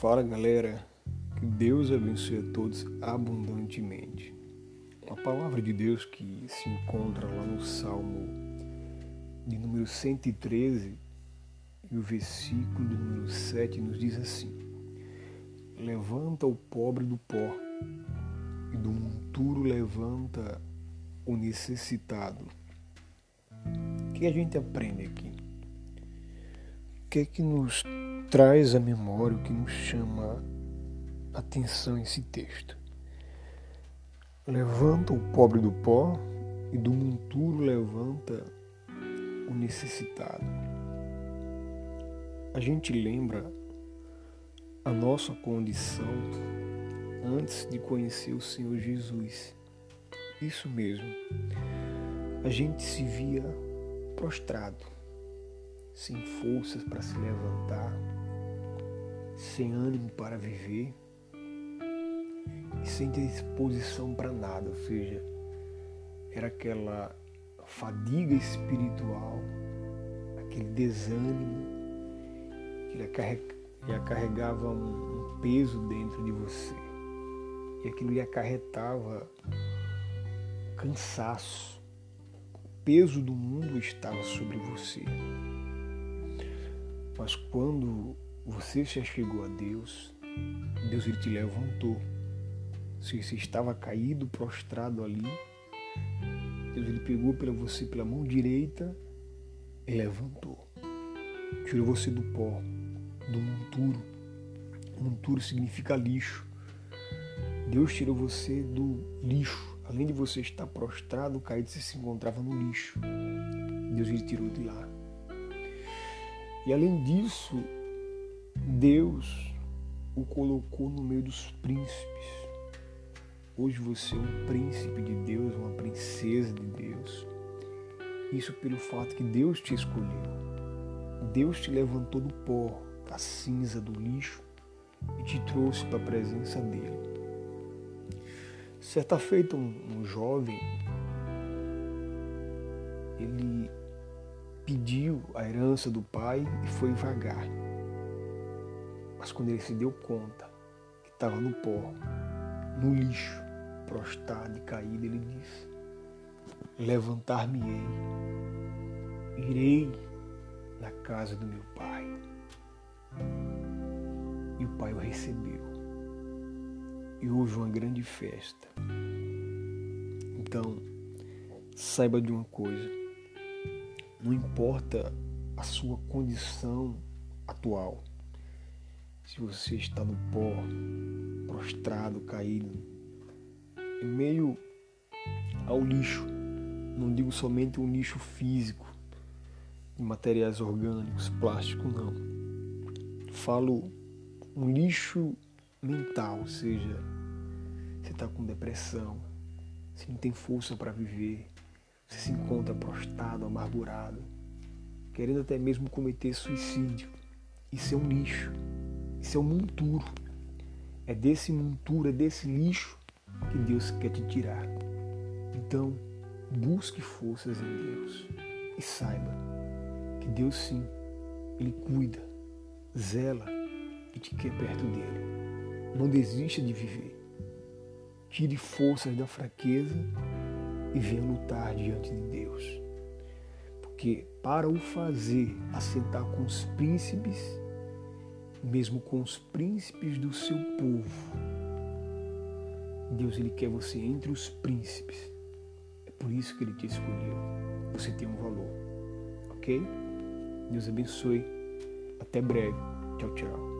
Fala galera, que Deus abençoe a todos abundantemente. A palavra de Deus que se encontra lá no Salmo de número 113 e o versículo de número 7 nos diz assim: Levanta o pobre do pó e do monturo levanta o necessitado. O que a gente aprende aqui? Que é que nos traz à memória o que nos chama atenção esse texto. Levanta o pobre do pó e do monturo levanta o necessitado. A gente lembra a nossa condição antes de conhecer o Senhor Jesus. Isso mesmo. A gente se via prostrado, sem forças para se levantar, sem ânimo para viver e sem disposição para nada, ou seja, era aquela fadiga espiritual, aquele desânimo que acarregava um peso dentro de você e aquilo lhe acarretava cansaço. O peso do mundo estava sobre você. Mas quando você já chegou a Deus, Deus ele te levantou. Se você estava caído, prostrado ali, Deus ele pegou pela você pela mão direita e levantou. Tirou você do pó, do monturo. Monturo significa lixo. Deus tirou você do lixo. Além de você estar prostrado, caído, você se encontrava no lixo. Deus ele tirou de lá. E além disso, Deus o colocou no meio dos príncipes. Hoje você é um príncipe de Deus, uma princesa de Deus. Isso pelo fato que Deus te escolheu. Deus te levantou do pó, da cinza, do lixo e te trouxe para a presença dele. Certa feita, um, um jovem, ele pediu a herança do pai e foi vagar. Mas quando ele se deu conta que estava no pó, no lixo, prostrado e caído, ele disse: Levantar-me-ei, irei na casa do meu pai. E o pai o recebeu. E houve uma grande festa. Então, saiba de uma coisa: não importa a sua condição atual, se você está no pó, prostrado, caído, em meio ao lixo, não digo somente um lixo físico, de materiais orgânicos, plástico, não. Falo um lixo mental, ou seja, você está com depressão, você não tem força para viver, você se encontra prostrado, amargurado, querendo até mesmo cometer suicídio. Isso é um lixo. Isso é um monturo. É desse monturo, é desse lixo que Deus quer te tirar. Então, busque forças em Deus e saiba que Deus sim, Ele cuida, zela e te quer perto dele. Não desista de viver. Tire forças da fraqueza e venha lutar diante de Deus. Porque para o fazer assentar com os príncipes, mesmo com os príncipes do seu povo. Deus ele quer você entre os príncipes. É por isso que ele te escolheu. Você tem um valor. OK? Deus abençoe. Até breve. Tchau, tchau.